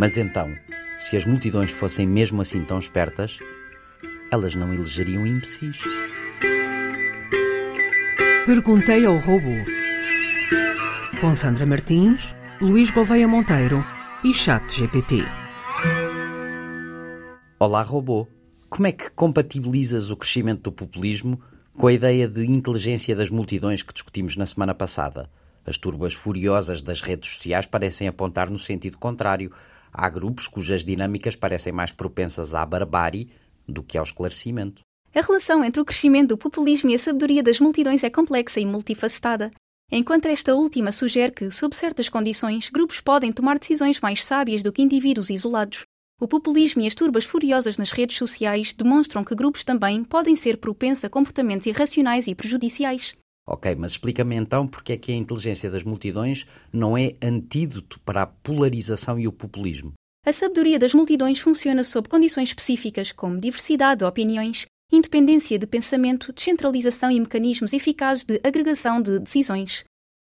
Mas então, se as multidões fossem mesmo assim tão espertas, elas não elegeriam imbecis. Perguntei ao robô. Com Sandra Martins, Luís Gouveia Monteiro e Chat GPT. Olá, robô. Como é que compatibilizas o crescimento do populismo com a ideia de inteligência das multidões que discutimos na semana passada? As turbas furiosas das redes sociais parecem apontar no sentido contrário. Há grupos cujas dinâmicas parecem mais propensas à barbárie do que ao esclarecimento. A relação entre o crescimento do populismo e a sabedoria das multidões é complexa e multifacetada. Enquanto esta última sugere que, sob certas condições, grupos podem tomar decisões mais sábias do que indivíduos isolados. O populismo e as turbas furiosas nas redes sociais demonstram que grupos também podem ser propensos a comportamentos irracionais e prejudiciais. Ok, mas explica-me então porque é que a inteligência das multidões não é antídoto para a polarização e o populismo. A sabedoria das multidões funciona sob condições específicas, como diversidade de opiniões, independência de pensamento, descentralização e mecanismos eficazes de agregação de decisões.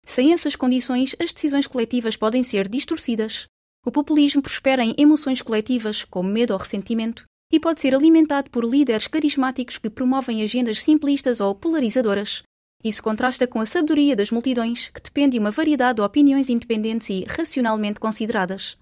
Sem essas condições, as decisões coletivas podem ser distorcidas. O populismo prospera em emoções coletivas, como medo ou ressentimento, e pode ser alimentado por líderes carismáticos que promovem agendas simplistas ou polarizadoras. Isso contrasta com a sabedoria das multidões, que depende de uma variedade de opiniões independentes e racionalmente consideradas.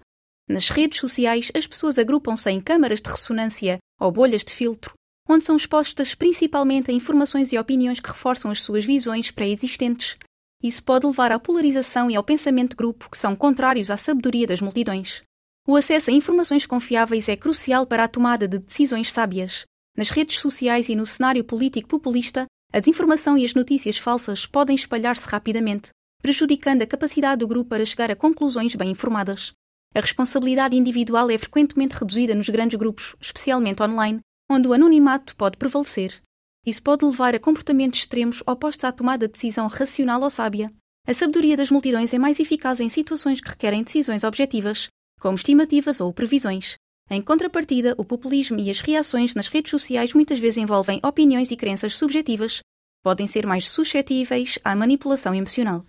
Nas redes sociais, as pessoas agrupam-se em câmaras de ressonância ou bolhas de filtro, onde são expostas principalmente a informações e opiniões que reforçam as suas visões pré-existentes, isso pode levar à polarização e ao pensamento de grupo que são contrários à sabedoria das multidões. O acesso a informações confiáveis é crucial para a tomada de decisões sábias. Nas redes sociais e no cenário político populista, a desinformação e as notícias falsas podem espalhar-se rapidamente, prejudicando a capacidade do grupo para chegar a conclusões bem informadas. A responsabilidade individual é frequentemente reduzida nos grandes grupos, especialmente online, onde o anonimato pode prevalecer. Isso pode levar a comportamentos extremos opostos à tomada de decisão racional ou sábia. A sabedoria das multidões é mais eficaz em situações que requerem decisões objetivas, como estimativas ou previsões. Em contrapartida, o populismo e as reações nas redes sociais muitas vezes envolvem opiniões e crenças subjetivas, podem ser mais suscetíveis à manipulação emocional.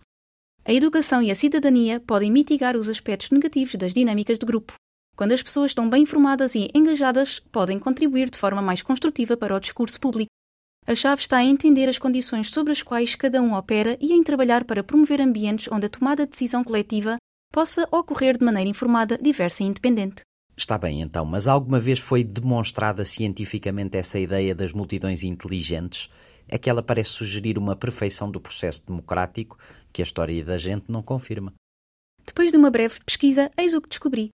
A educação e a cidadania podem mitigar os aspectos negativos das dinâmicas de grupo. Quando as pessoas estão bem informadas e engajadas, podem contribuir de forma mais construtiva para o discurso público. A chave está em entender as condições sobre as quais cada um opera e em trabalhar para promover ambientes onde a tomada de decisão coletiva possa ocorrer de maneira informada, diversa e independente. Está bem, então, mas alguma vez foi demonstrada cientificamente essa ideia das multidões inteligentes? É que ela parece sugerir uma perfeição do processo democrático que a história da gente não confirma. Depois de uma breve pesquisa, eis o que descobri.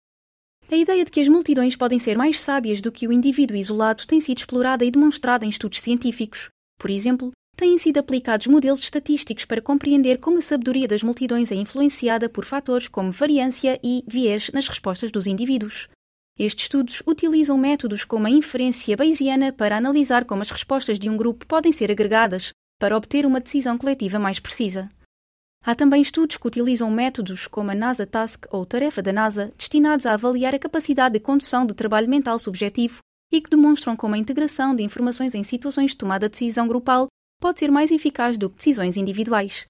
A ideia de que as multidões podem ser mais sábias do que o indivíduo isolado tem sido explorada e demonstrada em estudos científicos. Por exemplo, têm sido aplicados modelos estatísticos para compreender como a sabedoria das multidões é influenciada por fatores como variância e viés nas respostas dos indivíduos. Estes estudos utilizam métodos como a inferência bayesiana para analisar como as respostas de um grupo podem ser agregadas para obter uma decisão coletiva mais precisa. Há também estudos que utilizam métodos como a NASA Task ou Tarefa da NASA, destinados a avaliar a capacidade de condução do trabalho mental subjetivo e que demonstram como a integração de informações em situações de tomada de decisão grupal pode ser mais eficaz do que decisões individuais.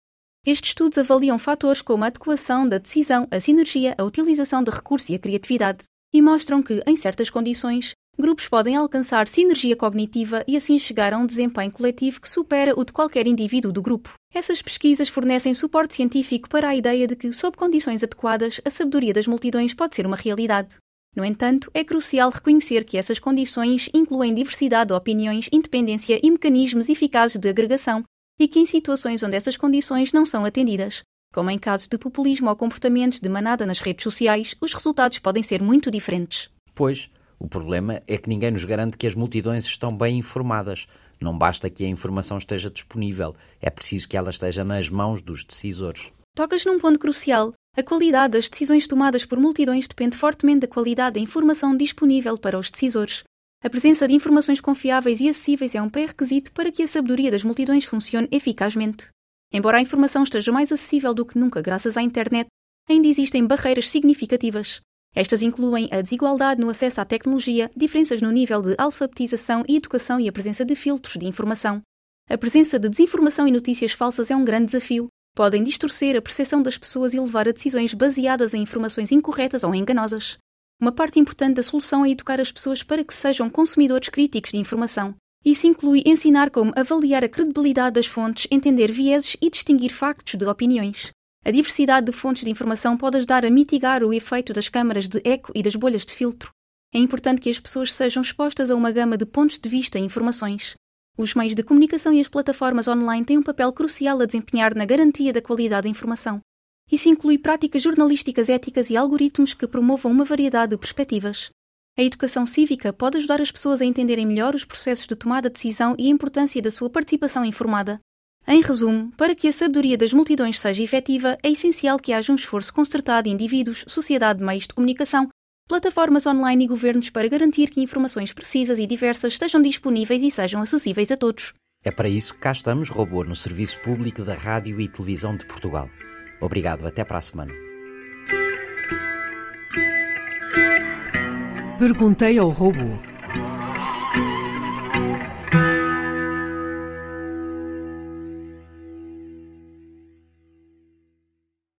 Estes estudos avaliam fatores como a adequação da decisão, a sinergia, a utilização de recursos e a criatividade, e mostram que, em certas condições, grupos podem alcançar sinergia cognitiva e assim chegar a um desempenho coletivo que supera o de qualquer indivíduo do grupo. Essas pesquisas fornecem suporte científico para a ideia de que, sob condições adequadas, a sabedoria das multidões pode ser uma realidade. No entanto, é crucial reconhecer que essas condições incluem diversidade de opiniões, independência e mecanismos eficazes de agregação, e que em situações onde essas condições não são atendidas, como em casos de populismo ou comportamentos de manada nas redes sociais, os resultados podem ser muito diferentes. Pois, o problema é que ninguém nos garante que as multidões estão bem informadas. Não basta que a informação esteja disponível, é preciso que ela esteja nas mãos dos decisores. Tocas num ponto crucial. A qualidade das decisões tomadas por multidões depende fortemente da qualidade da informação disponível para os decisores. A presença de informações confiáveis e acessíveis é um pré-requisito para que a sabedoria das multidões funcione eficazmente. Embora a informação esteja mais acessível do que nunca graças à internet, ainda existem barreiras significativas. Estas incluem a desigualdade no acesso à tecnologia, diferenças no nível de alfabetização e educação e a presença de filtros de informação. A presença de desinformação e notícias falsas é um grande desafio. Podem distorcer a percepção das pessoas e levar a decisões baseadas em informações incorretas ou enganosas. Uma parte importante da solução é educar as pessoas para que sejam consumidores críticos de informação. Isso inclui ensinar como avaliar a credibilidade das fontes, entender vieses e distinguir factos de opiniões. A diversidade de fontes de informação pode ajudar a mitigar o efeito das câmaras de eco e das bolhas de filtro. É importante que as pessoas sejam expostas a uma gama de pontos de vista e informações. Os meios de comunicação e as plataformas online têm um papel crucial a desempenhar na garantia da qualidade da informação. Isso inclui práticas jornalísticas éticas e algoritmos que promovam uma variedade de perspectivas. A educação cívica pode ajudar as pessoas a entenderem melhor os processos de tomada de decisão e a importância da sua participação informada. Em resumo, para que a sabedoria das multidões seja efetiva, é essencial que haja um esforço concertado de indivíduos, sociedade, meios de comunicação, plataformas online e governos para garantir que informações precisas e diversas estejam disponíveis e sejam acessíveis a todos. É para isso que cá estamos, Robô, no Serviço Público da Rádio e Televisão de Portugal. Obrigado, até para a semana. Perguntei ao robô.